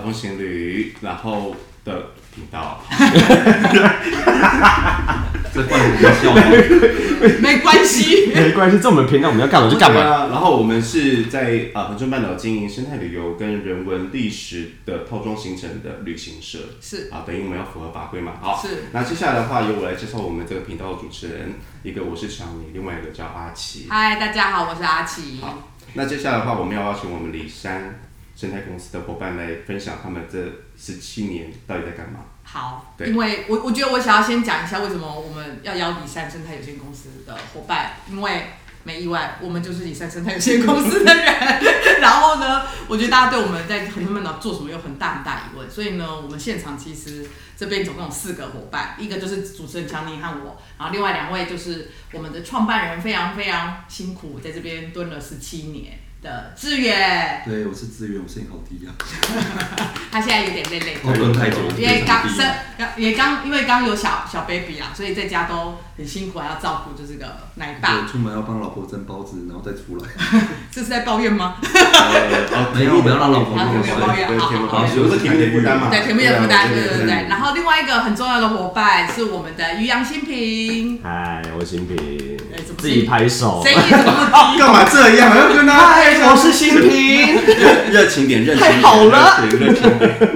风情侣，然后的频道。这怪我们笑吗？没关系。没关系，这我们频道我们要干嘛就干嘛。啊，然后我们是在啊恒春半岛经营生态旅游跟人文历史的套装形成的旅行社。是啊，等于我们要符合法规嘛。好，是那接下来的话，由我来介绍我们这个频道的主持人，一个我是小米，另外一个叫阿奇。嗨，大家好，我是阿奇。好，那接下来的话，我们要邀请我们李山生态公司的伙伴来分享他们这十七年到底在干嘛。好，因为我我觉得我想要先讲一下为什么我们要邀李善生态有限公司的伙伴，因为没意外，我们就是李善生态有限公司的人。然后呢，我觉得大家对我们在恒春半岛做什么有很大很大疑问，所以呢，我们现场其实这边总共有四个伙伴，一个就是主持人强尼和我，然后另外两位就是我们的创办人，非常非常辛苦，在这边蹲了十七年的志远，对，我是资源，我声音好低啊，他现在有点累累。的。我蹲太久了，因为刚也刚因为刚有小小 baby 啊，所以在家都很辛苦，还要照顾就是个奶爸对，，出门要帮老婆蒸包子，然后再出来。这是在抱怨吗？哦 没有不要让老婆抱怨，对，好好好甜蜜抱怨，有个甜蜜的负担嘛。对，甜蜜的负担，对对对对对。然后另外一个很重要的伙伴是我们的于洋新平，嗨，我新平自己拍手声。音怎么低？干嘛这样？要跟他嗨，我是新平。热情点，热情点，太好了热情热情点。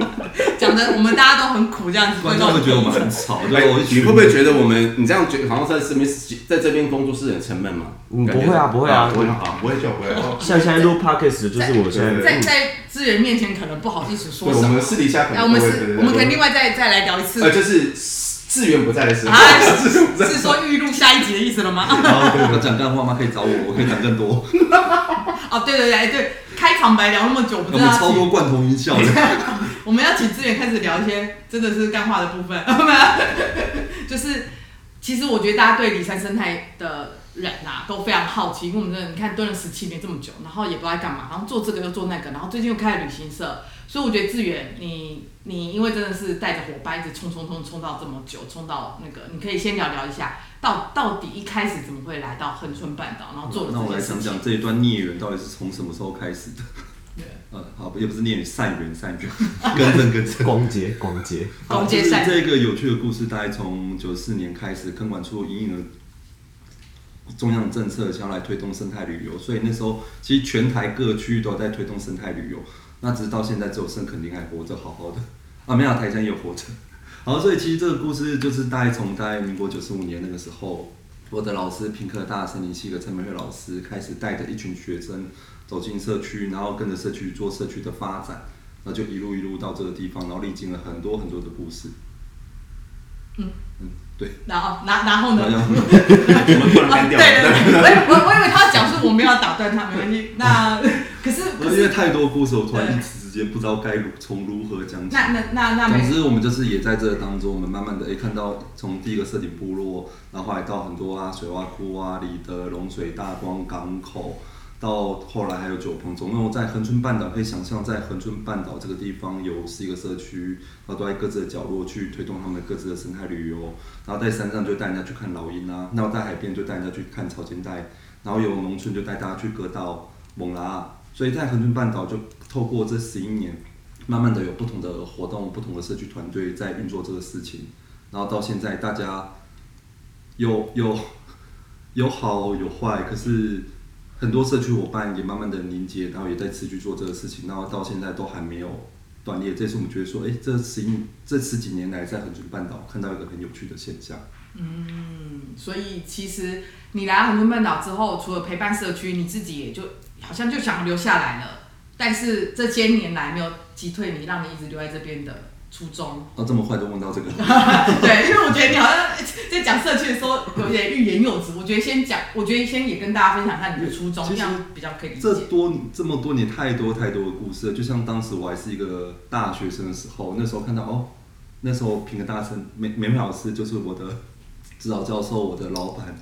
讲的我们大家都很苦这样子，观众会觉得我们很吵，对你会不会觉得我们你这样觉得好像在这边在这边工作是很沉闷吗？嗯不会啊不会啊不会啊，不会就不会。哦像现在录 podcast 就是我现在在在资源面前可能不好意思说对，我什么们。私底下可能，我们是，我们可以另外再再来聊一次呃，。就是资源不在的时候，哎，资源不在是说预录下一集的意思了吗？然后要讲干话吗？可以找我，我可以讲更多。哦，对对对对，开场白聊那么久，我我们超多罐头音效的，我们要请志远开始聊一些真的是干话的部分，就是其实我觉得大家对离山生态的人呐、都非常好奇，因为我们真的你看蹲了十七年这么久，然后也不知道在干嘛，然后做这个又做那个，然后最近又开了旅行社，所以我觉得志远你你因为真的是带着伙伴一直冲冲冲冲到这么久，冲到那个，你可以先聊聊一下，到到底一开始怎么会来到恒春半岛，然后做了那我来讲讲。这一段孽缘到底是从什么时候开始的？对 呃，好，也不是孽缘，善缘，善缘，跟正跟正。光洁光洁。好，就是光接善这个有趣的故事，大概从九四年开始，坑管处隐隐的中央政策，想要来推动生态旅游，所以那时候其实全台各区都在推动生态旅游。那直到现在，只有圣肯定还活着，好好的啊，没有台山也有活着。好，所以其实这个故事就是大概从大概民国九十五年那个时候，我的老师平科大森林系的陈美惠老师开始带着一群学生走进社区，然后跟着社区做社区的发展。那就一路一路到这个地方，然后历经了很多很多的故事。嗯嗯，对。然后然然后呢？对对对，我以我我以为他要讲述，我没有要打断他，没问题。那可是可因为太多故事，我突然一时之间不知道该如从如何讲起。那那那那总之，我们就是也在这个当中，我们慢慢的诶看到从第一个设顶部落，然后后来到很多啊水洼窟啊、里的龙水大光港口，到后来还有九鹏，总共在恒春半岛可以想象，在恒春半岛这个地方有十一个社区，然后都在各自的角落去推动他们各自的生态旅游，然后在山上就带人家去看老鹰啊，那在海边就带人家去看草间带，然后有农村就带大家去割稻、猛拉，所以在恒春半岛就透过这十一年。慢慢的有不同的活动、不同的社区团队在运作这个事情，然后到现在大家有有有好有坏，可是很多社区伙伴也慢慢的凝结，然后也在持续做这个事情，然后到现在都还没有断裂。这是我们觉得说，哎，这十一这十几年来在恒春半岛看到一个很有趣的现象。嗯，所以其实你来到恒春半岛之后，除了陪伴社区，你自己也就好像就想留下来了。但是这些年来没有击退你，让你一直留在这边的初衷。哦，这么快就问到这个，对，因为我觉得你好像在讲社区的时候有点欲言又止。我觉得先讲，我觉得先也跟大家分享一下你的初衷，这样比较可以理这。多这么多年太多太多的故事了，就像当时我还是一个大学生的时候，那时候看到哦，那时候平个大生美美美老师就是我的指导教授，我的老板，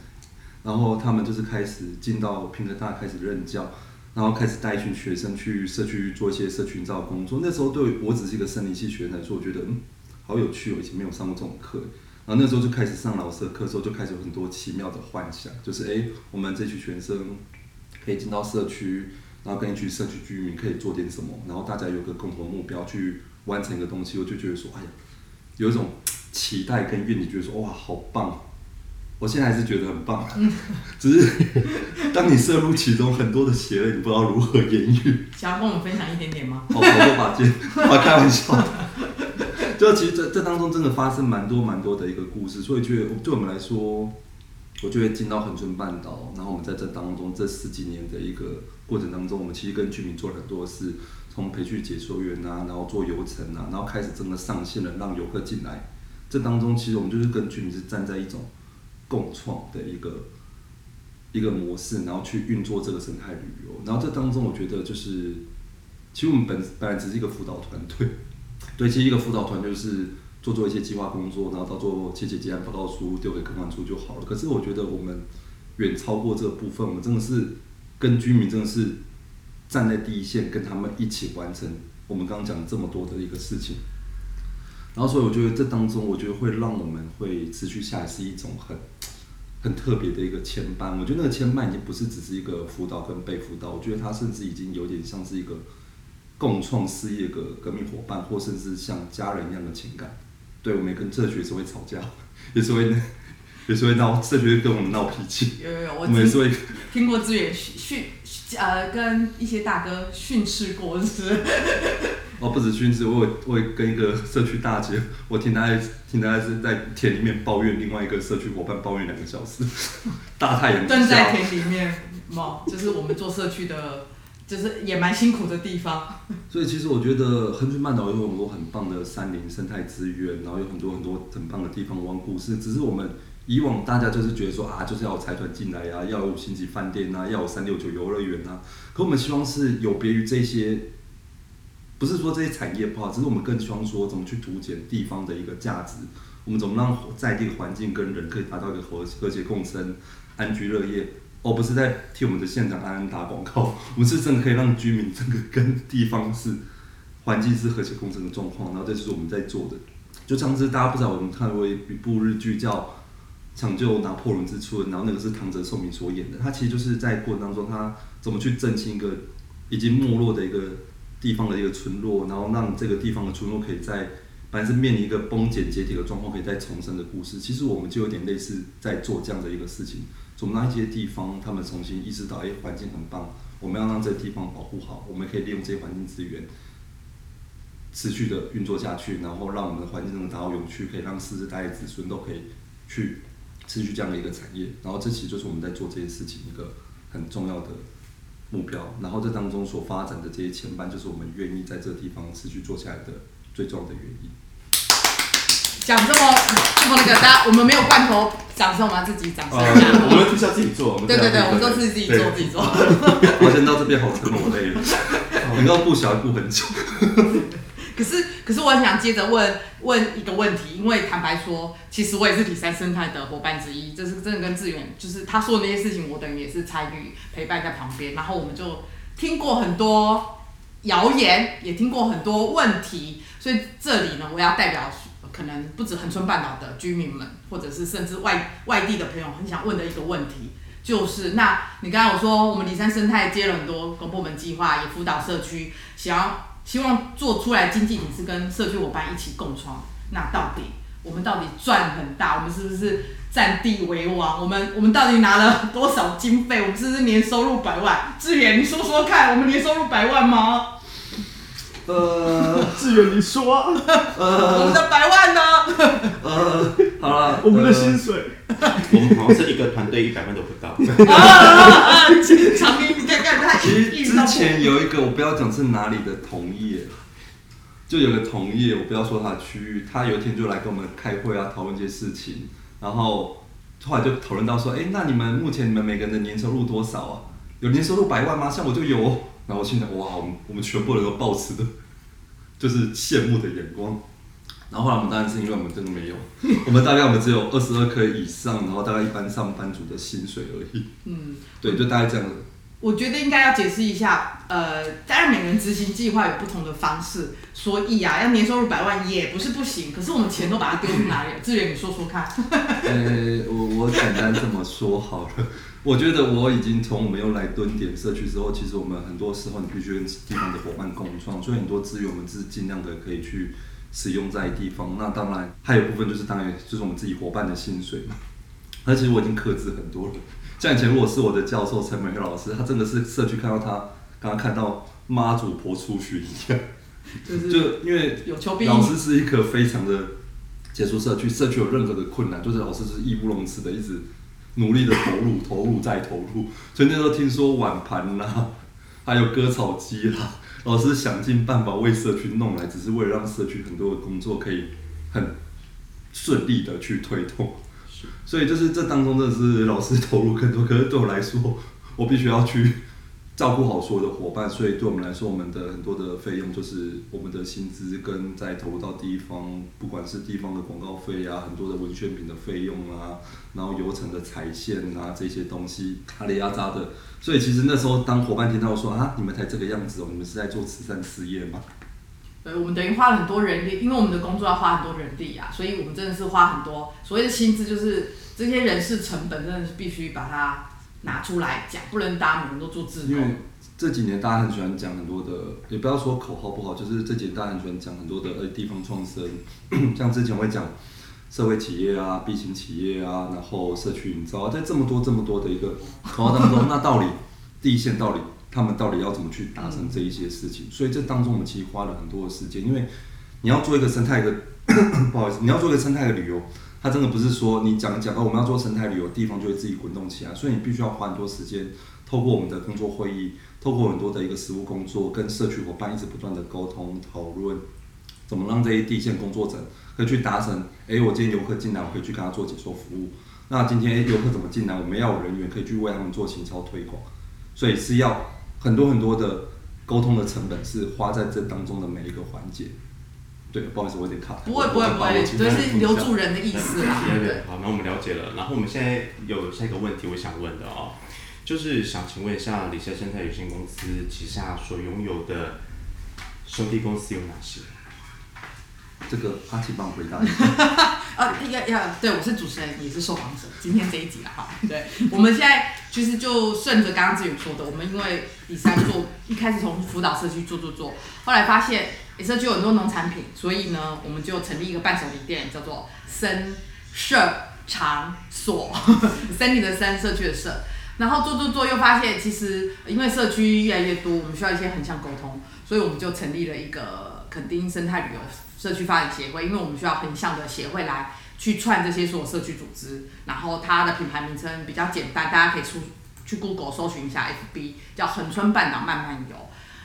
然后他们就是开始进到平科大开始任教，然后开始带一群学生去社区做一些社区营造工作。那时候对我只是一个生理系学生来说，我觉得嗯好有趣哦，以前没有上过这种课。然后那时候就开始上老师的课的时候，就开始有很多奇妙的幻想，就是诶，我们这群学生可以进到社区，然后跟一群社区居民可以做点什么，然后大家有个共同目标去完成一个东西，我就觉得说，哎呀，有一种期待跟愿景，觉得说哇，好棒！我现在还是觉得很棒，只是 当你摄入其中很多的邪恶，你不知道如何言语。想要跟我们分享一点点吗？好，好多把剑，我开玩笑的。就其实这这当中真的发生蛮多蛮多的一个故事，所以觉得对我们来说，我觉得进到恒春半岛，然后我们在这当中这十几年的一个过程当中，我们其实跟居民做了很多事，从培训解说员啊，然后做游程啊，然后开始真的上线了，让游客进来。这当中其实我们就是跟居民是站在一种共创的一个一个模式，然后去运作这个生态旅游。然后这当中，我觉得就是，其实我们本本来只是一个辅导团队，对，其实一个辅导团队就是做做一些计划工作，然后到最后写写结案报告书丢给客管处就好了。可是我觉得我们远超过这个部分，我们真的是跟居民真的是站在第一线，跟他们一起完成我们刚刚讲这么多的一个事情。然后，所以我觉得这当中，我觉得会让我们会持续下来是一种很很特别的一个牵绊。我觉得那个牵绊已经不是只是一个辅导跟被辅导，我觉得它甚至已经有点像是一个共创事业的革命伙伴，或甚至像家人一样的情感。对，我们也跟社区也是会吵架，也是会也是会闹，社区会跟我们闹脾气，有有有，我们也是会听过资源训训呃跟一些大哥训斥过，不是 哦，不止训斥，我有我有跟一个社区大姐，我听她在听她是在田里面抱怨另外一个社区伙伴抱怨两个小时，大太阳之蹲在，田里面，嘛，就是我们做社区的，就是也蛮辛苦的地方。所以其实我觉得恒春半岛有很多很棒的山林生态资源，然后有很多很多很棒的地方玩故事，只是我们以往大家就是觉得说啊，就是要有财团进来呀、要有五星级饭店啊，要有三六九游乐园啊，可我们希望是有别于这些。不是说这些产业不好，只是我们更希望说怎么去凸显地方的一个价值，我们怎么让在地环境跟人可以达到一个和和谐共生、安居乐业，而不是在替我们的县长安安打广告。我们是真的可以让居民这个跟地方是环境是和谐共生的状况，然后这就是我们在做的。就上次大家不知道，我们看过一部日剧叫《抢救拿破仑之春》，然后那个是唐泽寿明所演的，他其实就是在过程当中，他怎么去振兴一个已经没落的一个地方的一个村落，然后让这个地方的村落可以在本来是面临一个崩解解体的状况，可以再重生的故事。其实我们就有点类似在做这样的一个事情，从那一些地方他们重新意识到，哎，环境很棒，我们要让这个地方保护好，我们可以利用这些环境资源。持续的运作下去，然后让我们的环境能达到永续，可以让世世代代子孙都可以去持续这样的一个产业。然后这其实就是我们在做这些事情一个很重要的目标。然后这当中所发展的这些牵绊，就是我们愿意在这个地方持续做下来的最重要的原因。讲这么这么那个，大家我们没有罐头掌声，我们要自己掌声呃，一下。我们就是要自己做，我们对对对，我们都是是自己做自己做。我先到这边好沉我累了，你刚顾小孩顾很久。可是，我很想接着问问一个问题，因为坦白说，其实我也是体山生态的伙伴之一，这是真的跟志远，就是他说的那些事情，我等于也是参与陪伴在旁边，然后我们就听过很多谣言，也听过很多问题，所以这里呢，我要代表可能不止恒春半岛的居民们，或者是甚至外外地的朋友，很想问的一个问题。就是，那你刚刚我说，我们里山生态接了很多公部门计划，也辅导社区，想要希望做出来经济体是跟社区伙伴一起共创。那到底我们到底赚很大？我们是不是占地为王？我们我们到底拿了多少经费？我们是不是年收入百万？志远，你说说看，我们年收入百万吗？呃志远，你说啊，我们的百万呢？呃，好了，我们的呃薪水，我们好像是一个团队一百万都不到。啊啊啊！长明，你看看他其实之前有一个，我不要讲是哪里的同业，就有个同业，我不要说他的区域，他有一天就来跟我们开会啊，讨论一些事情，然后后来就讨论到说，哎、那你们目前你们每个人的年收入多少啊？有年收入百万吗？像我就有哦，然后我心想，哇，我们我们全部人都抱持的，就是羡慕的眼光。然后后来我们当然是因为我们真的没有，我们大概我们只有二十二颗以上，然后大概一般上班族的薪水而已。嗯。对，就大概这样子。我觉得应该要解释一下，呃，当然每个人执行计划有不同的方式，所以啊，要年收入百万也不是不行，可是我们钱都把它丢去哪里了？志远，你说说看。呃，我我简单这么说好了，我觉得我已经从我们又来蹲点社区之后，其实我们很多时候你必须跟地方的伙伴共创，所以很多资源我们是尽量的可以去使用在地方。那当然还有部分就是当然就是我们自己伙伴的薪水嘛。而且我已经克制很多了。像以前如果是我的教授陈美惠老师，他真的是社区看到他刚刚看到妈祖婆出巡一样，就是就因为有求必老师是一个非常的接触社区，社区有任何的困难，就是老师是义不容辞的，一直努力的投入，投入再投入。所以那时候听说碗盘啦，还有割草机啦，老师想尽办法为社区弄来，只是为了让社区很多的工作可以很顺利的去推动。所以就是这当中真的是老师投入更多，可是对我来说，我必须要去照顾好所有的伙伴，所以对我们来说，我们的很多的费用就是我们的薪资跟在投入到地方，不管是地方的广告费啊，很多的文宣品的费用啊，然后油层的彩线啊这些东西，阿里压榨的。所以其实那时候当伙伴听到说啊，你们才这个样子哦，你们是在做慈善事业吗？对，我们等于花了很多人力，因为我们的工作要花很多人力啊，所以我们真的是花很多所谓的薪资，就是这些人事成本，真的是必须把它拿出来讲，不能大家每个人都做自因为。这几年大家很喜欢讲很多的，也不要说口号不好，就是这几年大家很喜欢讲很多的呃地方创生，像之前会讲社会企业啊、B 型企业啊，然后社区营造，在这么多这么多的一个口号当中，那到底第一线到底他们到底要怎么去达成这一些事情？所以这当中我们其实花了很多的时间，因为你要做一个生态的，不好意思，你要做一个生态的旅游，它真的不是说你讲讲到我们要做生态旅游，地方就会自己滚动起来，所以你必须要花很多时间，透过我们的工作会议，透过很多的一个实务工作，跟社区伙伴一直不断的沟通讨论，怎么让这些地线工作者可以去达成，诶，我今天游客进来，我可以去跟他做解说服务。那今天诶游客怎么进来，我们要有人员可以去为他们做行销推广，所以是要很多很多的沟通的成本是花在这当中的每一个环节。对，不好意思，我有点卡。不会不会不会，这这是留住人的意思啦。对对对，好，那我们了解了。然后我们现在有下一个问题，我想问的哦，就是想请问一下，李先生态有限公司旗下所拥有的兄弟公司有哪些？这个阿奇帮我回答一下。啊，要要，对我是主持人，也是受访者，今天这一集了哈。对，我们现在其实就顺着刚刚志宇说的，我们因为李三做一开始从辅导社区做做做，后来发现社区有很多农产品，所以呢，我们就成立一个伴手礼店，叫做森社场所，森林的森，社区的社。然后做做做，又发现其实因为社区越来越多，我们需要一些横向沟通，所以我们就成立了一个垦丁生态旅游社区发展协会，因为我们需要横向的协会来去串这些所有社区组织，然后它的品牌名称比较简单，大家可以出去 Google 搜寻一下 FB，叫恒春半岛慢慢游。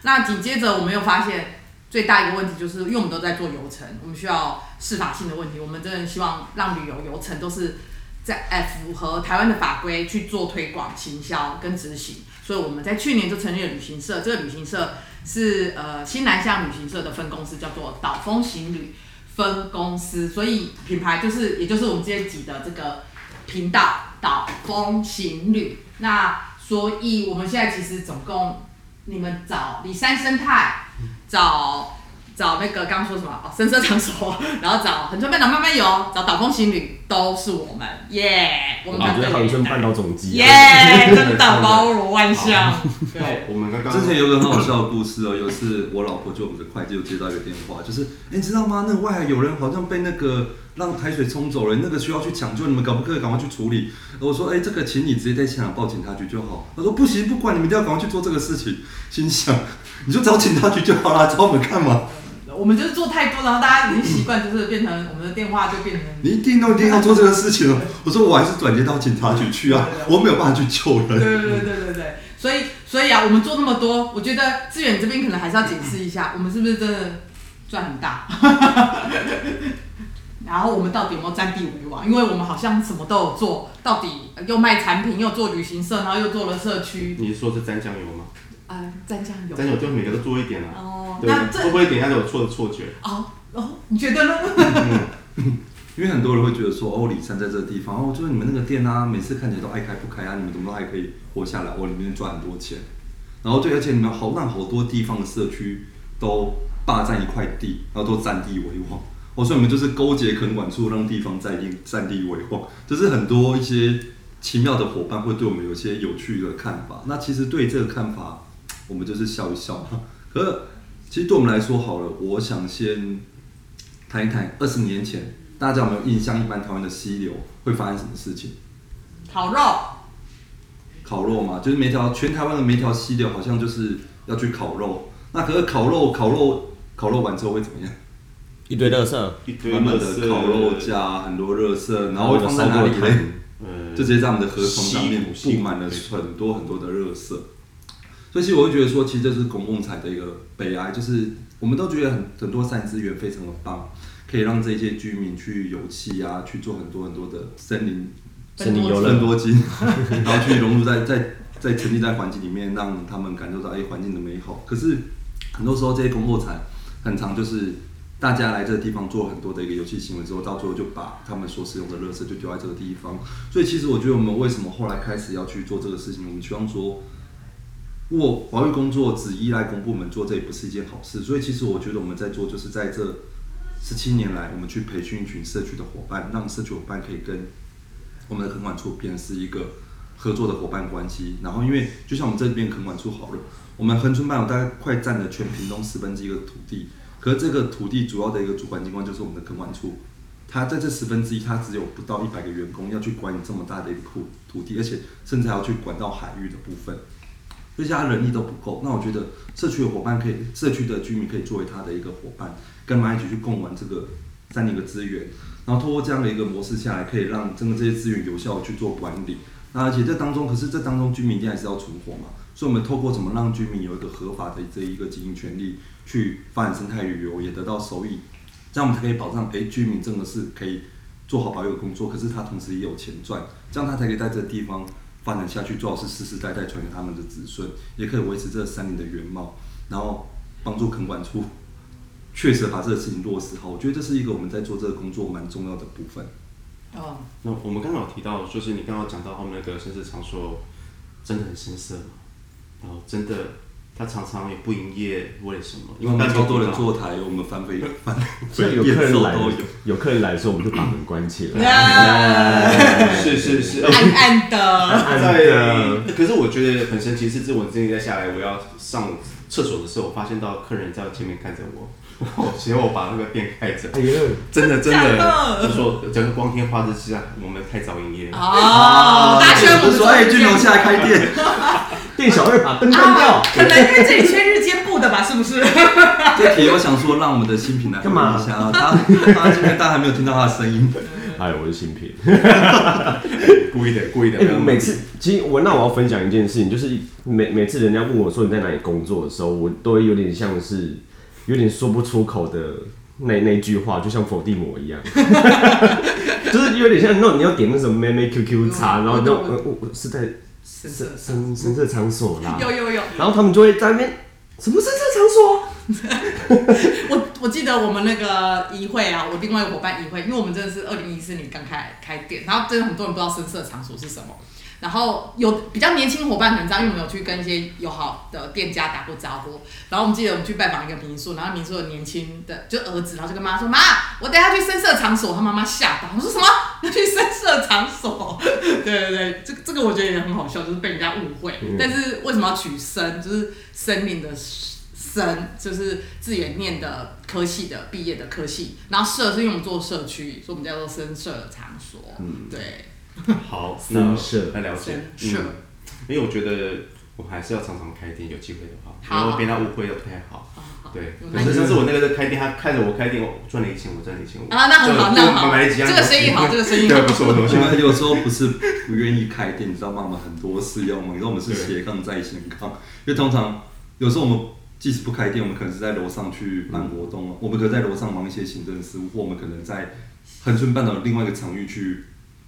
那紧接着我们又发现最大一个问题就是，因为我们都在做游程，我们需要适法性的问题，我们真的希望让旅游游程都是在符合台湾的法规去做推广、行销跟执行，所以我们在去年就成立了旅行社，这个旅行社是呃新南向旅行社的分公司，叫做岛风行旅分公司，所以品牌就是也就是我们这一集的这个频道岛风行旅。那所以我们现在其实总共你们找里山生态，找找那个刚刚说什么哦，深色场所，然后找横川半岛慢慢游，找岛风情侣，都是我们。耶我们我觉得团队恒春半岛总机耶啊，真的包罗万象。对，我们刚刚之前有个很好笑的故事哦，有一次我老婆就我们的会计就接到一个电话，就是你知道吗？那个外海有人好像被那个让海水冲走了，那个需要去抢救，你们可不可以赶快去处理？我说哎、诶这个请你直接在现场报警察局就好。他说不行，不管你们一定要赶快去做这个事情。心想你就找警察局就好了，找我们干嘛？我们就是做太多，然后大家已经习惯，就是变成我们的电话就变成你一定都一定要做这个事情了。我说我还是转接到警察局去啊，我没有办法去救人。对对对对对对，所以所以啊，我们做那么多，我觉得志远这边可能还是要解释一下，我们是不是真的赚很大？然后我们到底有没有占地为王？因为我们好像什么都有做，到底又卖产品，又做旅行社，然后又做了社区，你是说是沾酱油吗？啊、蘸酱油。沾油就每个都做一点啊。哦，对，会那这不会给人家有错的错觉？哦哦，你觉得呢？因为很多人会觉得说，哦，李山在这个地方，哦，就是你们那个店啊，每次看起来都爱开不开啊，你们怎么都还可以活下来？哦，里面赚很多钱。然后对，而且你们好让好多地方的社区都霸占一块地，然后都占地为王。哦，所以你们就是勾结垦管处，让地方占地占地为王，就是很多一些奇妙的伙伴会对我们有一些有趣的看法。那其实对这个看法，我们就是笑一笑嘛。可是其实对我们来说，好了，我想先谈一谈二十年前大家有没有印象？一般台湾的溪流会发生什么事情？烤肉，烤肉嘛，就是每条全台湾的每条溪流好像就是要去烤肉。那可是烤肉，烤肉，烤肉完之后会怎么样？一堆垃圾，一堆满满的烤肉架，很多热色，然后会放在哪里就直接在我们的河床上面布满了很多很多的热色。所以其实我会觉得说，其实这是公共财的一个悲哀，就是我们都觉得很很多善资源非常的棒，可以让这些居民去有气啊，去做很多很多的森林森林游乐，分多金，然后去融入在在在沉浸在环境里面，让他们感受到哎环境的美好。可是很多时候这些公共产很长就是大家来这个地方做很多的一个游戏行为之后，到最后就把他们所使用的垃圾就丢在这个地方。所以其实我觉得我们为什么后来开始要去做这个事情，我们希望说。如果保育工作只依赖公部门做，这也不是一件好事。所以，其实我觉得我们在做，就是在这十七年来，我们去培训一群社区的伙伴，让社区伙伴可以跟我们的垦管处变成是一个合作的伙伴关系。然后，因为就像我们这边垦管处好了，我们恒春半岛大概快占了全屏东十分之一的土地，可是这个土地主要的一个主管机关就是我们的垦管处。它在这十分之一，它只有不到一百个员工要去管理这么大的一个土土地，而且甚至还要去管到海域的部分。所以，他人力都不够。那我觉得社区的伙伴可以，社区的居民可以作为他的一个伙伴，跟他一起去共玩这个山林的资源。然后通过这样的一个模式下来，可以让真的这些资源有效的去做管理。那而且这当中，可是这当中居民一定还是要存活嘛。所以，我们透过怎么让居民有一个合法的这一个经营权利，去发展生态旅游，也得到收益，这样我们才可以保障，哎，居民真的是可以做好保育工作，可是他同时也有钱赚，这样他才可以在这地方。发展下去，最好是世世代代传给他们的子孙，也可以维持这山林的原貌，然后帮助垦管处确实把这个事情落实好。我觉得这是一个我们在做这个工作蛮重要的部分。哦，那我们刚刚有提到，就是你刚刚讲到他们那个深色场所真的很深色嘛，然后真的他常常也不营业，为什么？因为我们超多人坐台，我们翻倍翻所以 有客人来都有。，有客人来的时候，我们就把门关起来。是 是是，呃暗暗的，暗在的，可是我觉得很神奇，是自我今天在下来，我要上厕所的时候，我发现到客人在前面看着我，我结果我把那个店开着，哎呀，真的真的，的就说整个光天化日之下，我们太早营业了。哦，大不是说哎，君楼下来开店，店小二把灯关掉啊，，可能因为这里缺日间部的吧，是不是？这题我想说，让我们的新品来干嘛回应一下啊，他他今天大家还没有听到他的声音，哎，我是新品。故意的，故意的。哎、每次其实我那我要分享一件事情，就是每每次人家问我说你在哪里工作的时候，我都会有点像是有点说不出口的那那句话，就像否定魔一样，就是有点像那种你要点那什么妹妹 QQ 茶，嗯然后那种我呃我我是在深色深深色场所啦，有有有，然后他们就会在那边什么深色场所？我我记得我们那个议会啊，我另外一个伙伴议会，因为我们真的是二零一四年刚开开店，然后真的很多人不知道深色场所是什么。然后有比较年轻伙伴可能知道，因为我们有去跟一些友好的店家打过招呼。然后我们记得我们去拜访一个民宿，然后民宿的年轻的就儿子，然后就跟妈说：“妈，我等一下去深色场所。”他妈妈吓到，我说什么要 去深色场所？对对对，这这个我觉得也很好笑，就是被人家误会。但是为什么要取深？就是森林的深，就是自远念的科系的毕业的科系，然后社是因为我们做社区，所以我们叫做深色场所。嗯对，好，深那色来了解。是嗯，因为我觉得我还是要常常开店，有机会的话，好然后被他误会又不太好。对，有可是上次我那个在开店，他看着我开店，我赚了一千，我赚了一千五。啊，那很好，就那很好，买了几样这个生意好，这个生意 对，好不。错，不我错。们 有时候不是不愿意开店，你知道吗？我们很多事要忙，你知道我们是斜杠在斜杠，因为通常有时候我们即使不开店，我们可能是在楼上去办活动，我们可能在楼上忙一些行政事务，或我们可能在恒春半岛的另外一个场域去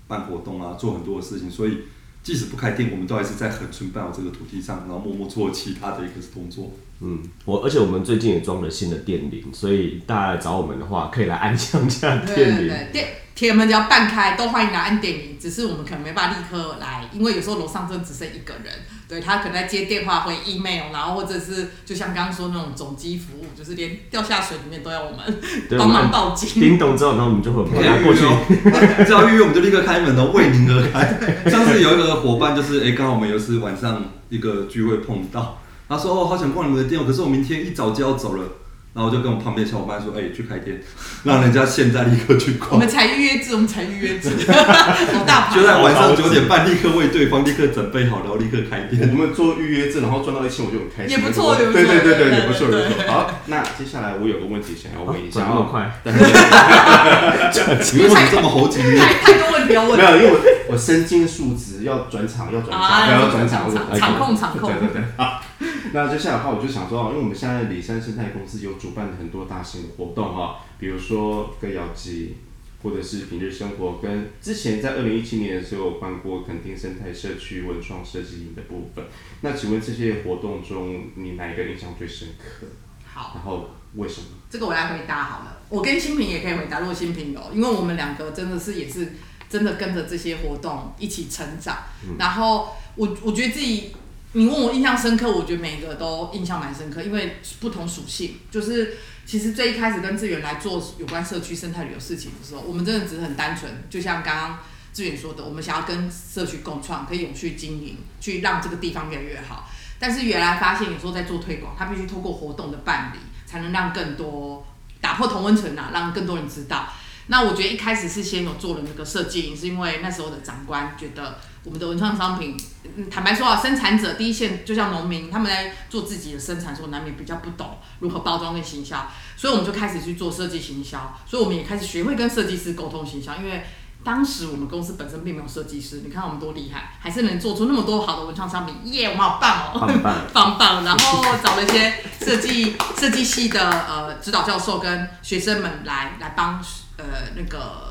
办活动啊，做很多的事情，所以。即使不开店，我们都还是在恒春办好这个土地上，然后默默做其他的一个工作。嗯，我而且我们最近也装了新的电铃，所以大家来找我们的话，可以来按响一下电铃。对对，店铁门只要半开，都欢迎来按电铃。只是我们可能没办法立刻来，因为有时候楼上真的只剩一个人，对他可能在接电话、回 email，然后或者是就像刚刚说那种总机服务，就是连掉下水里面都要我们，帮忙报警。叮咚之后，然后我们就会可以拿过去。哦，只要预约我们就立刻开门哦，为您而开。上次有一个伙伴就是，哎，刚好我们有一次晚上一个聚会碰到，他说哦，好想逛你们的店哦，可是我明天一早就要走了。然后我就跟我旁边小伙伴说，哎，去开店，让人家现在立刻去逛。我们才预约制，我们才预约制，好 大就在晚上九点半立刻为对方立刻准备好，然后立刻开店我店。们做预约制，然后赚到一千，我就很开心。也不错也不错对对对对，对也不错也不错。好，那接下来我有个问题想要问一下哦，转那么快，但是你为什么这么猴急呢？太太多问题要问没有，因为我我身兼数职，要转场，要转场，啊，要转场，场控场控对，对对。好，那接下来的话，我就想说，因为我们现在里山生态公司有主办很多大型的活动哈，比如说歌谣季，或者是平日生活，跟之前在二零一七年的时候有办过垦丁生态社区文创设计营的部分。那请问这些活动中，你哪一个印象最深刻？好。然后为什么？这个我来回答好了，我跟新平也可以回答，如果新平有，因为我们两个真的是也是真的跟着这些活动一起成长，然后我我觉得自己，你问我印象深刻，我觉得每一个都印象蛮深刻，因为不同属性，就是其实最一开始跟志远来做有关社区生态旅游事情的时候，我们真的只是很单纯，就像刚刚志远说的，我们想要跟社区共创，可以永续经营，去让这个地方越来越好。但是原来发现，有时候在做推广，它必须透过活动的办理，才能让更多打破同温层啊，让更多人知道。那我觉得一开始是先有做了那个设计，是因为那时候的长官觉得我们的文创商品，坦白说啊，生产者第一线就像农民，他们在做自己的生产的时候，难免比较不懂如何包装跟行销，所以我们就开始去做设计行销，所以我们也开始学会跟设计师沟通行销，因为当时我们公司本身并没有设计师，你看我们多厉害，还是能做出那么多好的文创商品，耶、我们好棒哦！棒棒。棒棒，然后找了一些设计设计系的呃指导教授跟学生们来来帮呃那个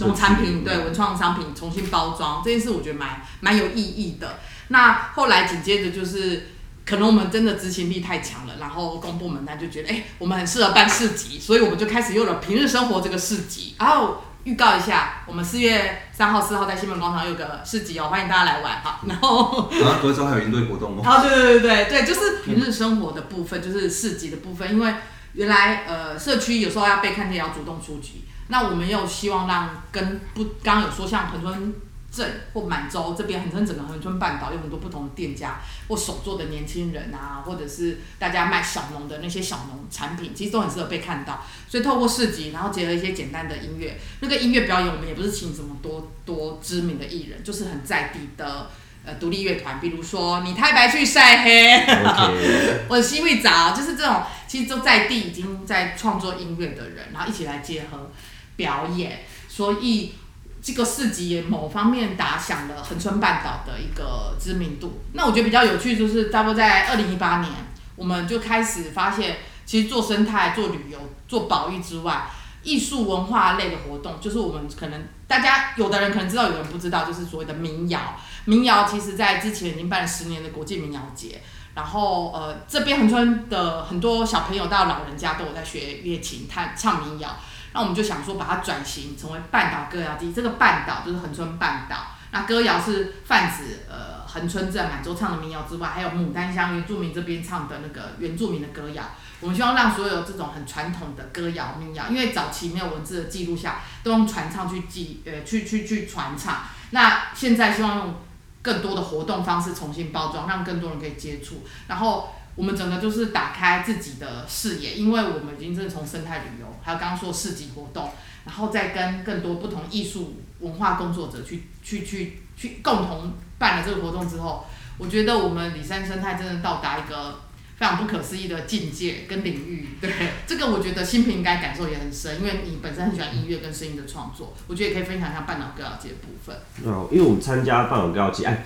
农产品对文创商品重新包装这件事，我觉得蛮蛮有意义的。那后来紧接着就是。可能我们真的执行力太强了，然后公部门他就觉得，哎、我们很适合办市集，所以我们就开始用了平日生活这个市集。然后预告一下，我们四月三号、四号在新门广场有个市集哦，欢迎大家来玩哈。然后然后隔周还有营队活动哦。啊，对对对对对，就是平日生活的部分，就是市集的部分。因为原来呃社区有时候要被看见，也要主动出击。那我们又希望让跟不刚刚有说像恒春镇或满洲这边，恒春整个恒春半岛有很多不同的店家或手做的年轻人啊，或者是大家卖小农的那些小农产品，其实都很适合被看到。所以透过市集，然后结合一些简单的音乐，那个音乐表演我们也不是请什么多多知名的艺人，就是很在地的。呃，独立乐团，比如说你太白去晒黑，OK，我西会找，就是这种其实都在地已经在创作音乐的人，然后一起来结合表演，所以这个市集也某方面打响了恒春半岛的一个知名度。那我觉得比较有趣，就是差不多在二零一八年，我们就开始发现，其实做生态、做旅游、做保育之外，艺术文化类的活动，就是我们可能大家有的人可能知道，有人不知道，就是所谓的民谣。民谣其实在之前已经办了十年的国际民谣节，然后呃这边恒春的很多小朋友到老人家都有在学乐琴、弹唱民谣，那我们就想说把它转型成为半岛歌谣季。这个半岛就是恒春半岛，那歌谣是泛指呃恒春镇满洲唱的民谣之外，还有牡丹乡原住民这边唱的那个原住民的歌谣。我们希望让所有这种很传统的歌谣民谣，因为早期没有文字的记录下，都用传唱去记呃去去去传唱。那现在希望用更多的活动方式重新包装，让更多人可以接触。然后我们整个就是打开自己的视野，因为我们已经真的从生态旅游，还有刚刚说市集活动，然后再跟更多不同艺术文化工作者去去去去共同办了这个活动之后，我觉得我们里山生态真的到达一个非常不可思议的境界跟领域。对，这个我觉得新平应该感受也很深，因为你本身很喜欢音乐跟声音的创作，我觉得也可以分享一下半岛歌谣节的部分。哦，因为我们参加半岛歌谣节，哎，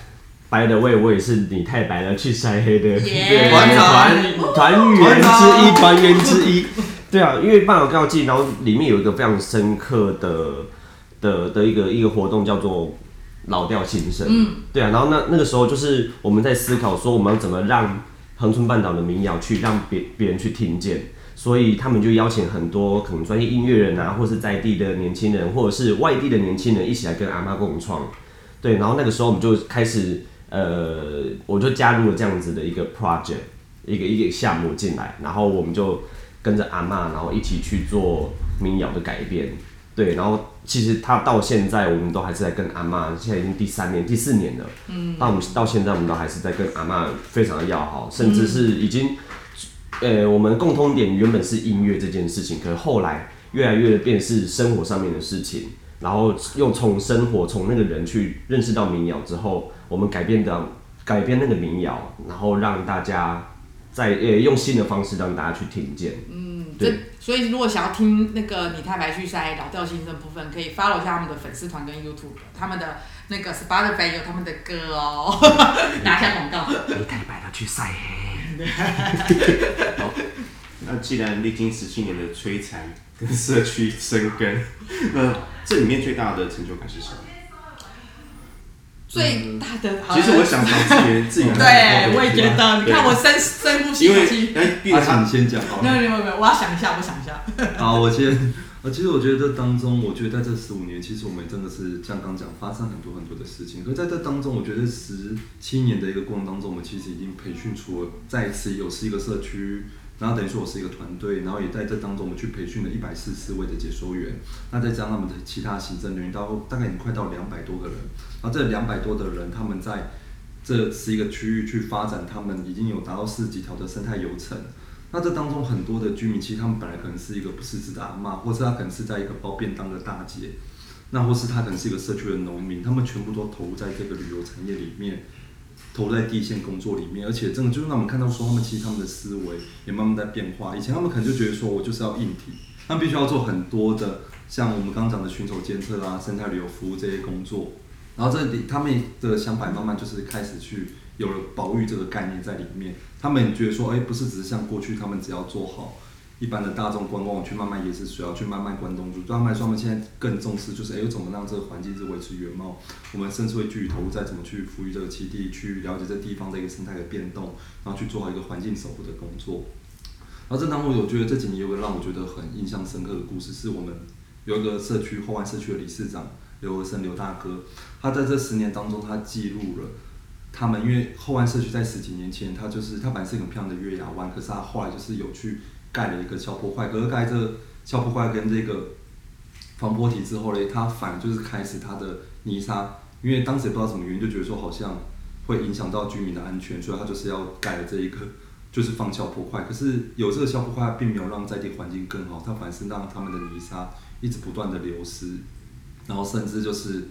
白的位我也是你太白了去晒黑的对团团团员之一，团员之一。对啊，因为半岛歌谣季，然后里面有一个非常深刻的的的一个一个活动叫做老调新生。嗯，对啊，然后那那个时候就是我们在思考说，我们要怎么让恒春半岛的民谣去让别别人去听见，所以他们就邀请很多可能专业音乐人啊，或是在地的年轻人，或者是外地的年轻人一起来跟阿妈共创。对，然后那个时候我们就开始呃，我就加入了这样子的一个 project，一个一个项目进来，然后我们就跟着阿嬷，然后一起去做民谣的改编。对，然后其实他到现在，我们都还是在跟阿嬷，现在已经第三年、第四年了。嗯。到我们到现在，我们都还是在跟阿嬷非常的要好，甚至是已经，呃，我们共通点原本是音乐这件事情，可是后来越来越变是生活上面的事情，然后又从生活从那个人去认识到民谣之后，我们改变的改变那个民谣，然后让大家在呃用新的方式让大家去听见。嗯，对所以如果想要听那个你太白去塞老调新生部分，可以 follow 一下他们的粉丝团跟 YouTube，他们的那个 Spotify 有他们的歌哦，打一下广告。你太白的去晒 黑。那既然历经十七年的摧残跟社区生根，那这里面最大的成就感是什么？最大的，好其实我想找自己自己对，我也觉得，你看我深深呼吸因为一口气。哎，毕竟阿他请先讲好了。没有没有没有，我要想一下，我想一下。好，我先。呃，其实我觉得这当中，我觉得在这十五年，其实我们真的是像刚讲，发生很多很多的事情。可在这当中，我觉得十七年的一个过程当中，我们其实已经培训出了，再一次有是一个社区，然后等于说我是一个团队，然后也在这当中，我们去培训了一百四十位的解说员，那再加上他们的其他行政人员，到大概已经快到两百多个人。然后这两百多的人，他们在这十一个区域去发展，他们已经有达到四十几条的生态游程。那这当中很多的居民，其实他们本来可能是一个不识字的阿嬷，或是他可能是在一个包便当的大姐，那或是他可能是一个社区的农民，他们全部都投入在这个旅游产业里面，投在第一线工作里面，而且真的就是让我们看到说，他们其实他们的思维也慢慢在变化。以前他们可能就觉得说我就是要硬体，他们必须要做很多的，像我们刚刚讲的寻手监测啊、生态旅游服务这些工作，然后这里他们的想法慢慢就是开始去有了保育这个概念在里面。他们觉得说，哎、不是只是像过去他们只要做好一般的大众观光，去慢慢也是需要去慢慢关东煮。对他们来说，他们现在更重视就是，哎、怎么让这个环境是维持原貌？我们甚至会具体投入在怎么去抚育这个基地，去了解这地方的一个生态的变动，然后去做好一个环境守护的工作。然后这当中，我觉得这几年有个让我觉得很印象深刻的故事，是我们有一个社区后湾社区的理事长刘和生刘大哥，他在这十年当中，他记录了他们，因为后湾社区在十几年前，它就是它本来是很漂亮的月牙湾，可是它后来就是有去盖了一个消波块，可是盖这个消波块跟这个防波堤之后嘞，它反就是开始它的泥沙，因为当时也不知道什么原因，就觉得说好像会影响到居民的安全，所以他就是要盖了这一个。就是放消波块，可是有这个消波块，并没有让在地环境更好，它反而是让他们的泥沙一直不断的流失，然后甚至就是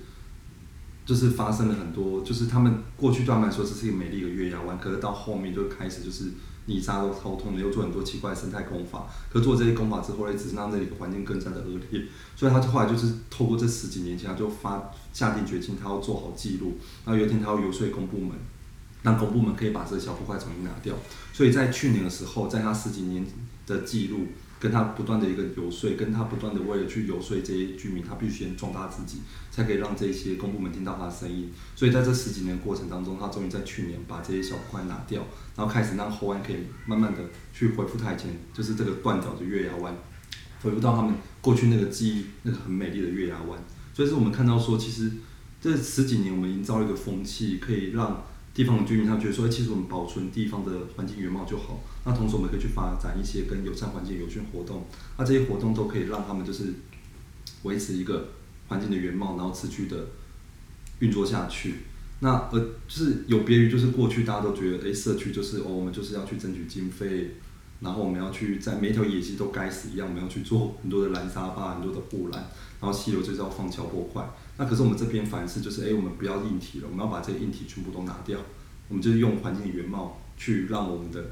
就是发生了很多，就是他们过去对他们来说这是一个美丽的月牙湾，可是到后面就开始就是泥沙都掏空了，又做很多奇怪的生态工法，可做这些工法之后呢，只是让这里的环境更加的恶劣，所以他后来就是透过这十几年前，他就发下定决心，他要做好记录，那有一天他要游说公部门。让公部门可以把这个小破坏重新拿掉，所以在去年的时候，在他十几年的记录，跟他不断的一个游说，跟他不断的为了去游说这些居民，他必须先壮大自己，才可以让这些公部门听到他的声音。所以在这十几年过程当中，他终于在去年把这些小块拿掉，然后开始让后湾可以慢慢的去恢复他以前就是这个断掉的月牙湾，恢复到他们过去那个记忆那个很美丽的月牙湾。所以是我们看到说，其实这十几年我们营造一个风气，可以让地方的居民他觉得说，哎其实我们保存地方的环境原貌就好。那同时我们可以去发展一些跟友善环境有序活动，那这些活动都可以让他们就是维持一个环境的原貌，然后持续的运作下去。那呃，就是有别于就是过去大家都觉得，哎，社区就是哦，我们就是要去争取经费，然后我们要去在每一条野溪都该死一样，我们要去做很多的拦沙坝、很多的护栏，然后溪流就是要放桥破块。那可是我们这边反而是就是，哎，我们不要硬体了，我们要把这些硬体全部都拿掉，我们就是用环境的原貌去让我们的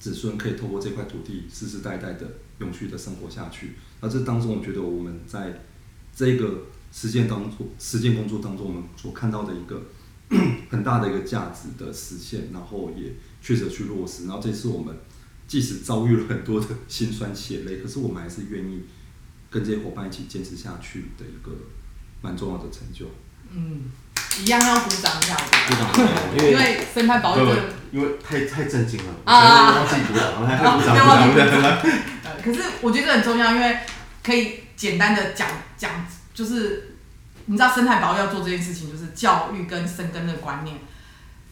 子孙可以透过这块土地世世代代的永续的生活下去。那这当中，我觉得我们在这个实践当中、实践工作当中，我们所看到的一个 很大的一个价值的实现，然后也确实去落实。然后这次我们即使遭遇了很多的辛酸血泪，可是我们还是愿意跟这些伙伴一起坚持下去的一个蛮重要的成就。嗯，一样要鼓掌一下，鼓掌，因为生态保育因为太太震惊了，啊忘记鼓掌，还啊还鼓掌忘记鼓掌可是我觉得这很重要，因为可以简单的讲讲，就是你知道生态保育要做这件事情，就是教育跟生根的观念。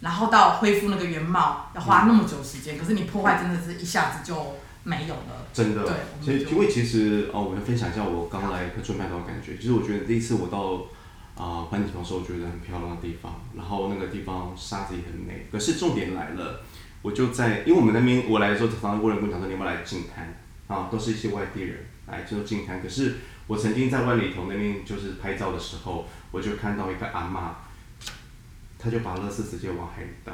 然后到恢复那个原貌要花那么久时间，可是你破坏真的是一下子就没有了。真的对，我们就其实因为其实哦，我要分享一下我刚来和春半岛的感觉。就是我觉得第一次我到啊环景的时候，我觉得很漂亮的地方，然后那个地方沙子也很美。可是重点来了，我就在因为我们那边我来的时候，常常有人跟我讲说你要不要来净滩啊，都是一些外地人来就净滩。可是我曾经在万里头那边就是拍照的时候，我就看到一个阿妈，她就把垃圾直接往海里倒。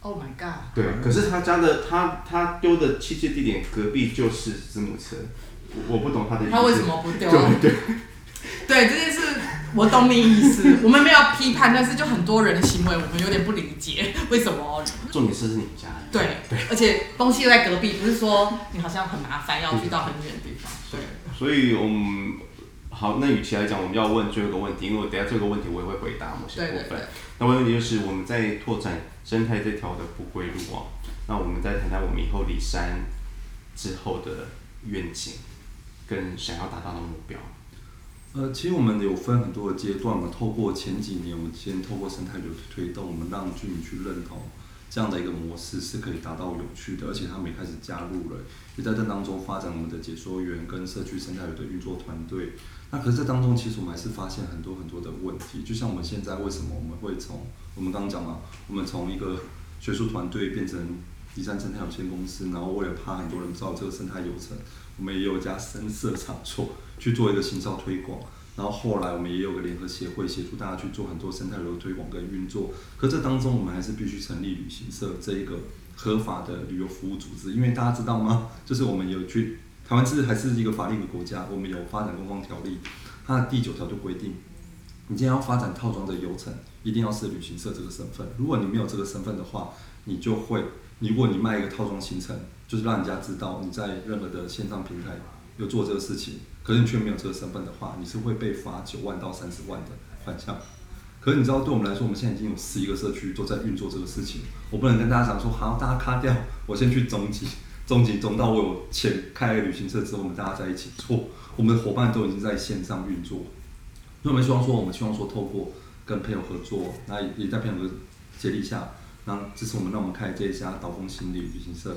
Oh my god！对，可是他家的他他丢的弃置地点隔壁就是子母车，我我不懂他的意思。他为什么不丢？对对，对这件事，我懂你意思。我们没有批判，但是就很多人的行为，我们有点不理解，为什么？重点是是你们家。对对，而且东西又在隔壁，不是说你好像很麻烦，要去到很远的地方。对，所以我们好，那与其来讲，我们要问最后一个问题，因为我等一下这个问题我也会回答某些部分。对对对。那问题就是我们在拓展生态这条的不归路啊，那我们再谈谈我们以后离山之后的愿景跟想要达到的目标。呃，其实我们有分很多的阶段嘛，透过前几年，我们先透过生态流推动，我们让居民去认同这样的一个模式是可以达到有趣的，而且他们也开始加入了，也在这当中发展我们的解说员跟社区生态流的运作团队。那可是这当中，其实我们还是发现很多很多的问题，就像我们现在为什么我们会从我们刚刚讲嘛，我们从一个学术团队变成第三生态有限公司，然后为了怕很多人知道这个生态流程，我们也有一家深色场所去做一个行销推广。然后后来我们也有个联合协会协助大家去做很多生态流的推广跟运作。可这当中我们还是必须成立旅行社这一个合法的旅游服务组织，因为大家知道吗？就是我们有去台湾是还是一个法律的国家，我们有发展观光条例，它的第九条就规定，你今天要发展套装的游程，一定要是旅行社这个身份。如果你没有这个身份的话，你就会，如果你卖一个套装行程，就是让人家知道你在任何的线上平台有做这个事情，可是你却没有这个身份的话，你是会被罚九万到三十万的款项。可是你知道，对我们来说，我们现在已经有十一个社区都在运作这个事情，我不能跟大家讲说，好，大家卡掉，我先去中级，中级中到我有钱开了旅行社之后，我们大家在一起做，我们的伙伴都已经在线上运作。所以我们希望说，我们希望说，透过跟朋友合作，那也在朋友的接力下，那支持我们，让我们开这一家岛风行李旅行社。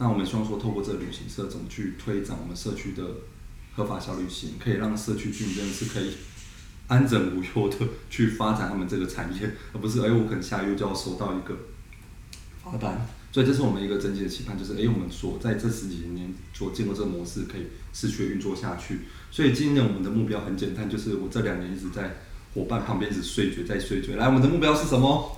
那我们希望说，透过这个旅行社，怎么去推展我们社区的合法小旅行，可以让社区居民真的是可以安枕无忧的去发展他们这个产业，而不是哎、我可能下个月就要收到一个罚单。所以这是我们一个整体的期盼，就是哎、我们所在这十几年所见过这个模式可以持续地运作下去。所以今年我们的目标很简单，就是我这两年一直在伙伴旁边一直睡嘴，在睡嘴。来，我们的目标是什么？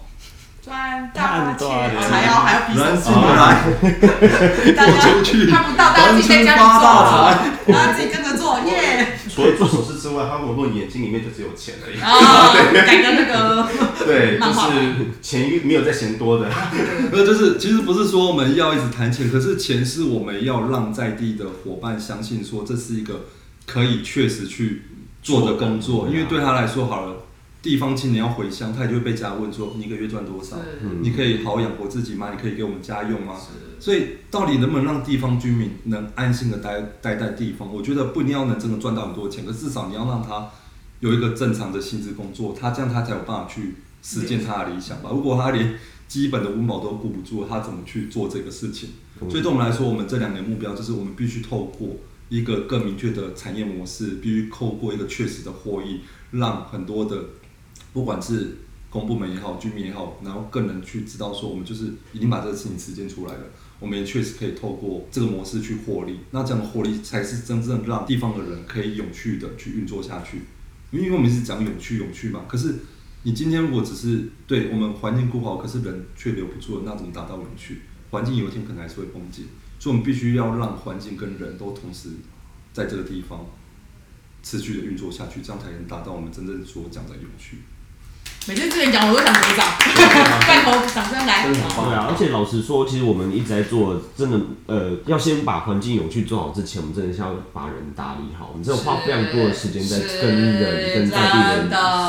赚大钱，还要还要比人手进来，大家我出去。看不到，大家自己在家做，大家自己跟着做，耶！除了做手势之外，他跟我说眼睛里面就只有钱而已。啊，改个那个，对，就是钱没有在嫌多的。那就是其实不是说我们要一直谈钱，可是钱是我们要让在地的伙伴相信说这是一个可以确实去做的工作，因为对他来说好了，地方青年要回乡，他就会被家问说你一个月赚多少？你可以好好养活自己吗？你可以给我们家用吗？所以到底能不能让地方居民能安心的待待在地方？我觉得不一定要能真的赚到很多钱，可至少你要让他有一个正常的薪资工作，他这样他才有办法去实践他的理想吧。如果他连基本的温饱都顾不住，他怎么去做这个事情？所以对我们来说，我们这两年目标就是我们必须透过一个更明确的产业模式，必须透过一个确实的获益，让很多的不管是公部门也好，居民也好，然后更能去知道说，我们就是已经把这个事情实践出来了。我们也确实可以透过这个模式去获利，那这样的获利才是真正让地方的人可以永续的去运作下去。因为我们是讲永续永续嘛，可是你今天如果只是对我们环境顾好，可是人却留不住，那怎么达到永续？环境有一天可能还是会崩解，所以我们必须要让环境跟人都同时在这个地方持续的运作下去，这样才能达到我们真正所讲的永续。每次之前讲我都想鼓掌，罐头掌声来。真的很棒对啊，而且老实说，其实我们一直在做，真的，呃，要先把环境永续做好之前，我们真的是要把人打理好。我们真的花非常多的时间在跟人、跟在地人，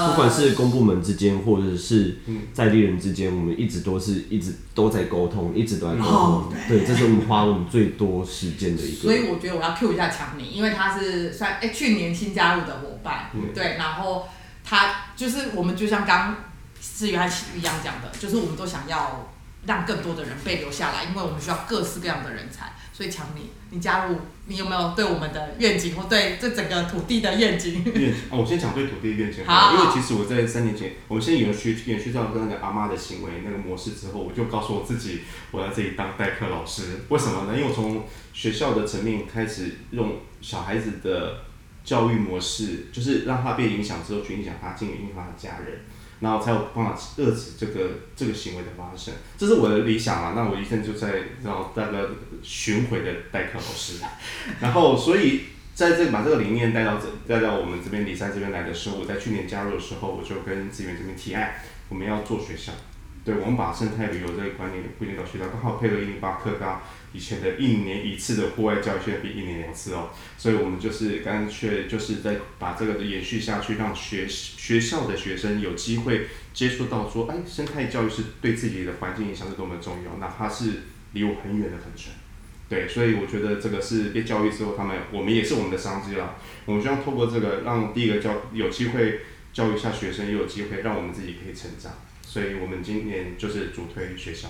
不管是公部门之间，或者是在地人之间，我们一直都是一直都在沟通，一直都在沟哦通。对，这是我们花我们最多时间的一个。所以我觉得我要 Q 一下强尼，因为他是算哎、去年新加入的伙伴，对，然后他就是我们就像刚志宇和一样讲的，就是我们都想要让更多的人被留下来，因为我们需要各式各样的人才。所以强你，你加入，你有没有对我们的愿景或对这整个土地的愿景？愿景哦，我先讲对土地的愿景好因为其实我在三年前，我们先延续延续到那个阿妈的行为那个模式之后，我就告诉我自己，我要这里当代课老师。为什么呢？因为我从学校的层面开始用小孩子的教育模式，就是让他被影响之后，去影响他，进而影响他的家人。然后才有办法遏制这个这个行为的发生，这是我的理想啊。那我一生就在然后当个巡回的代课老师，然后所以在这把这个理念带到这带到我们这边李山这边来的时候，我在去年加入的时候，我就跟资源这边提案，我们要做学校，对我们把生态旅游这个观念归进到学校，刚好配合一零八课纲以前的一年一次的户外教育，现在变一年两次哦，所以我们就是干脆就是在把这个延续下去，让学学校的学生有机会接触到说，哎，生态教育是对自己的环境影响是多么重要，哪怕是离我很远的很远。对，所以我觉得这个是被教育之后，他们我们也是我们的商机啦。我们希望透过这个，让第一个教有机会教育一下学生，也有机会让我们自己可以成长。所以我们今年就是主推学校。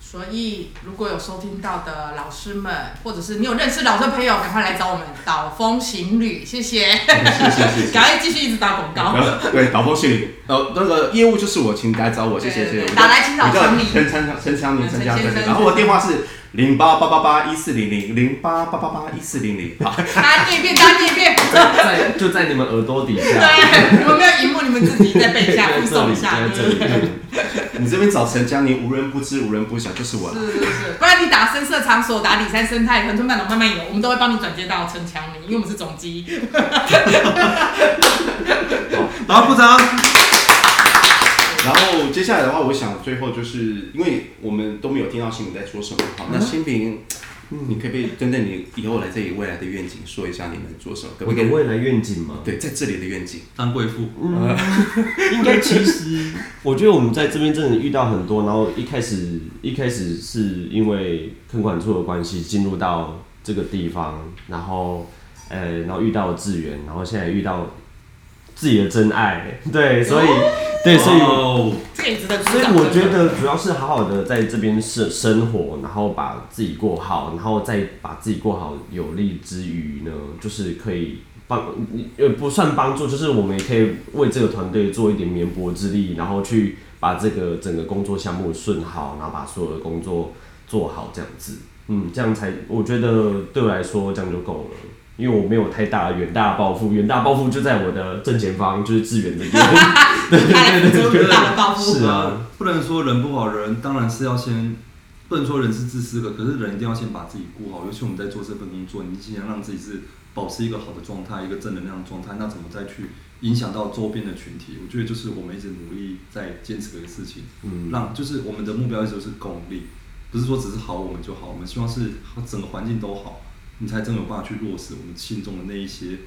所以，如果有收听到的老师们，或者是你有认识老师的朋友，赶快来找我们导风行旅，谢谢。谢谢谢谢。赶快继续一直打广告。呃对，导风行旅，呃，那个业务就是我，请来找我，谢谢谢谢。打来请找陈理陈陈陈强明陈先，生然后我电话是零八八八八一四零零零八八八八一四零零。好，大家念一遍，大家念一遍。在就在你们耳朵底下，对，我没有荧幕，你们自己在背一下，附送一下。在这里。你这边找陈江，你无人不知，无人不晓，就是我了。是是是，不然你打深色场所，打里山生态、恒春半岛慢慢游，我们都会帮你转接到陈强明，因为我们是总机。然后部长，然后接下来的话，我想最后就是因为我们都没有听到新平在说什么，好，那新平，你可不可以针对你以后来这里未来的愿景说一下你们做什么？可不可以？我的未来愿景嘛，对，在这里的愿景。当贵妇，应该其实，我觉得我们在这边真的遇到很多，然后一开始一开始是因为坑管处的关系进入到这个地方，然后呃，然后遇到了志源，然后现在遇到自己的真爱，对，所以对，所以。哦这个也值得鼓所以。我觉得主要是好好的在这边生生活，然后把自己过好，然后再把自己过好有利之余呢，就是可以帮呃不算帮助，就是我们也可以为这个团队做一点绵薄之力，然后去把这个整个工作项目顺好，然后把所有的工作做好这样子，嗯，这样才我觉得对我来说这样就够了。因为我没有太大的远大抱负，远大抱负就在我的正前方，就是志远的 抱负。是啊，不能说人不好，人当然是要先，不能说人是自私的，可是人一定要先把自己顾好。尤其我们在做这份工作，你尽量让自己是保持一个好的状态，一个正能量的状态，那怎么再去影响到周边的群体？我觉得就是我们一直努力在坚持的事情，嗯，让就是我们的目标一直都是共利，不是说只是好我们就好，我们希望是整个环境都好，你才真有办法去落实我们心中的那一些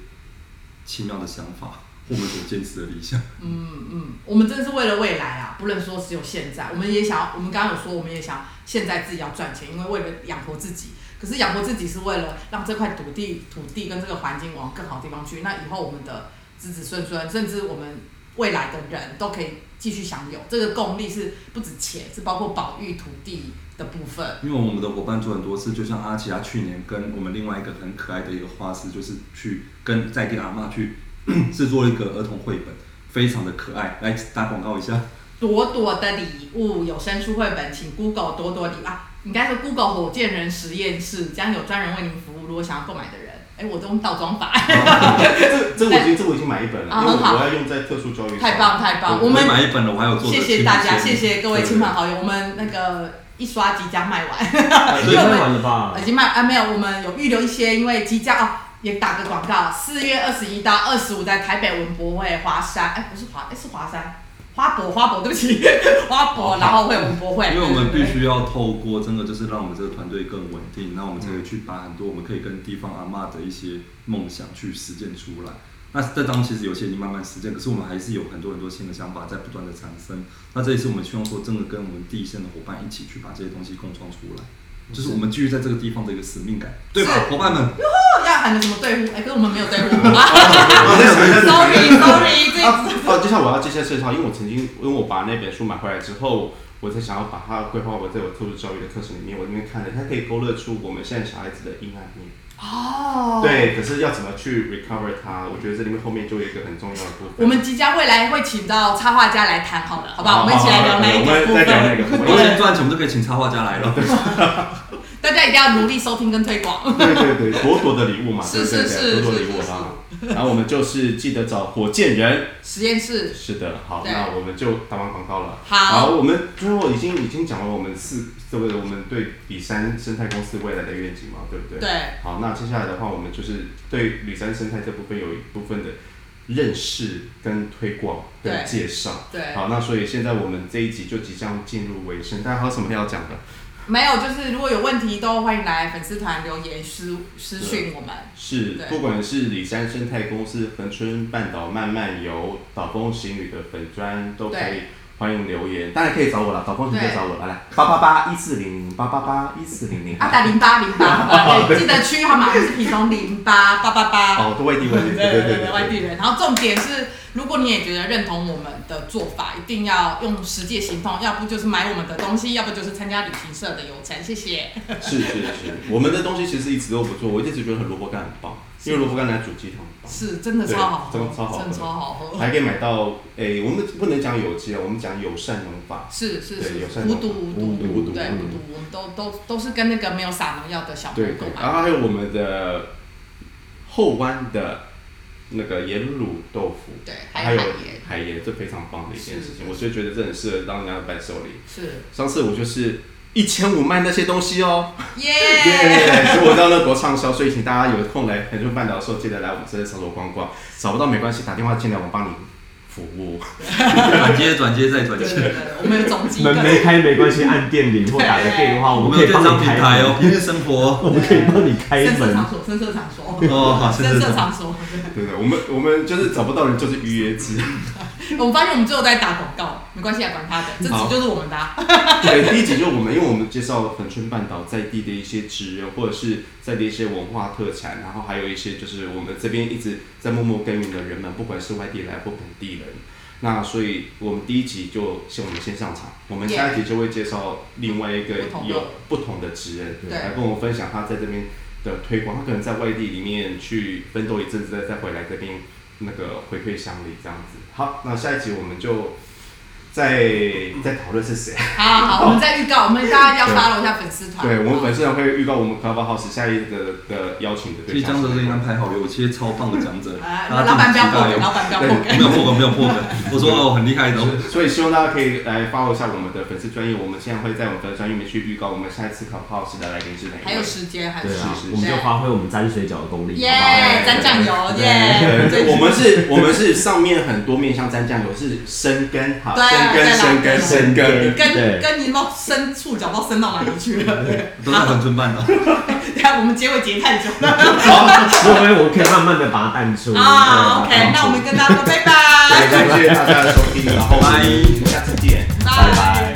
奇妙的想法，或我们所坚持的理想。嗯嗯，我们真的是为了未来啊，不能说只有现在。我们也想，我们刚刚有说，我们也想现在自己要赚钱，因为为了养活自己。可是养活自己是为了让这块土地、土地跟这个环境往更好的地方去。那以后我们的子子孙孙，甚至我们未来的人都可以继续享有这个共力，是不止钱，是包括保育土地的部分。因为我们的伙伴做很多次，就像阿奇，他去年跟我们另外一个很可爱的一个画师，就是去跟在地阿嬷去 制作一个儿童绘本，非常的可爱。来打广告一下，朵朵的礼物有声书绘本，请 Google 朵朵礼物啊，应该是 Google 火箭人实验室，将有专人为您服务。如果想要购买的人，哎，我都用倒装法，这这我已经这我已经买一本了，因为啊很好我要用在特殊教育。太棒太棒！我我们买一本了，我还有做谢谢大家，谢谢各位亲朋好友，我们那个一刷即将卖完，已经卖完了吧已？经卖啊没有，我们有预留一些，因为即将哦也打个广告，四月二十一到二十五在台北文博会华山，哎不是华，哎是华山，花博花博，对不起，花博，然后会有文博会，因为我们必须要透过真的就是让我们这个团队更稳定，那我们才会去把很多我们可以跟地方阿嬷的一些梦想去实践出来。那这张其实有些已经慢慢实践，可是我们还是有很多很多新的想法在不断的产生。那这一次我们希望说，真的跟我们第一线的伙伴一起去把这些东西共创出来。就是我们继续在这个地方的一个使命感，对吧，伙伴们？哟要喊的什么队伍？哎，可是我们没有队呼。没有没有 Sorry Sorry，这啊哦，接下来我要接下来介绍，因为我曾经，因为我把那本书买回来之后，我才想要把它规划我在我特殊教育的课程里面，我那边看了，它可以勾勒出我们现在小孩子的阴暗面。哦，。对，可是要怎么去 recover 它？我觉得这里面后面就有一个很重要的部分。我们即将未来会请到插画家来谈，好了，好不好？我们一起来聊那一我们个部再聊那个部分。我们赚钱，我们就可以请插画家来了。大家一定要努力收听跟推广。对对对，朵朵的礼物嘛，是对对是是朵朵的礼物啊。然后我们就是记得找火箭人。实验室，是的，好，那我们就打完广告了。好我们最后已经已经讲了我们四这个我们对比山生态公司未来的愿景嘛，对不对？对。好，那接下来的话，我们就是对吕山生态这部分有一部分的认识跟推广跟介绍。对好，那所以现在我们这一集就即将进入尾声，大家还有什么要讲的？没有，就是如果有问题都欢迎来粉丝团留言私私讯我们。是，不管是里山生态公司、恒春半岛慢慢游、岛风行旅的粉砖都可以对欢迎留言，当然可以找我了，岛风行可以找我，来来八八八一四零零八八八一四零零。啊，打零八零八，对，记得区号码是屏东零八八八八。哦，都外地外地，对对对，外地人。然后重点是，如果你也觉得认同我们的做法，一定要用实际行动，要不就是买我们的东西，要不就是参加旅行社的游程。谢谢。是是是，我们的东西其实一直都不错，我一直觉得很萝卜干很棒，因为萝卜干来煮鸡汤。是真的超好喝，真的超好喝真的超好喝。还可以买到，诶、我们不能讲有机啊，我们讲友善农法。是是是有是，善农法无毒无无毒无毒毒，对嗯无毒，我们都都都是跟那个没有撒农药的小对对，朋友买。然后还有我们的后湾的那个盐卤豆腐，对，还有海盐，这非常棒的一件事情，我就觉得这很适合当人家的伴手礼。是上次我就是一千五卖那些东西哦，耶。耶！所以我知道那多畅销，所以请大家有空来恒春半岛的时候，记得来我们这里场所逛逛。找不到没关系，打电话进来，我帮你服务。转接转接再转接。对对对，我们有总机门没开没关系，按电铃或打个电话，我我们可以帮你开平台哦，平日生活。我们可以帮你开门深色场。所，深色场所，哦，好，是深。色场所。对对，我们我们就是找不到人，就是预约制。我们发现我们最后在打广告，没关系啊，管他的，这好集就是我们的啊。对，第一集就我们，因为我们介绍恒春半岛在地的一些职人，或者是在地一些文化特产，然后还有一些就是我们这边一直在默默耕耘的人们，不管是外地来或本地人。那所以，我们第一集就先我们先上场，我们下一集就会介绍另外一个有不同的职人，对来跟我们分享他在这边的推广。他可能在外地里面去奋斗一阵子，再再回来这边那个回馈乡里这样子。好，那下一集我们就再再讨论是谁。好好好，我们在预告，我们大家要 follow 一下粉丝团。对，我们粉丝团会预告我们 Clubhouse 下一个的邀请的对象。其实江哲这应该排好，有些超棒的讲者，啊，老板不要破梗，老板不要破没。有破梗，没有破梗。我说哦，很厉害的哦。所以希望大家可以来 follow 一下我们的粉丝专业，我们现在会在我们的专业里面去预告我们下一次 Clubhouse 的来宾是哪一位。还有时间，还有对啊时间，我们就发挥我们沾水饺的功力，耶好不好？，沾酱油，对耶。我们是，我们是上面很多面向沾酱油，是生根，好，对生根，对啦生根，生根。跟对跟你猫伸触角，不知道伸到哪里去了。都在恒春半岛。等下我们结尾结太久了。好，所以我们可以慢慢的把它淡出。啊，OK，那我们跟大家说拜拜。感谢大家的收听，然后我们下次见，拜拜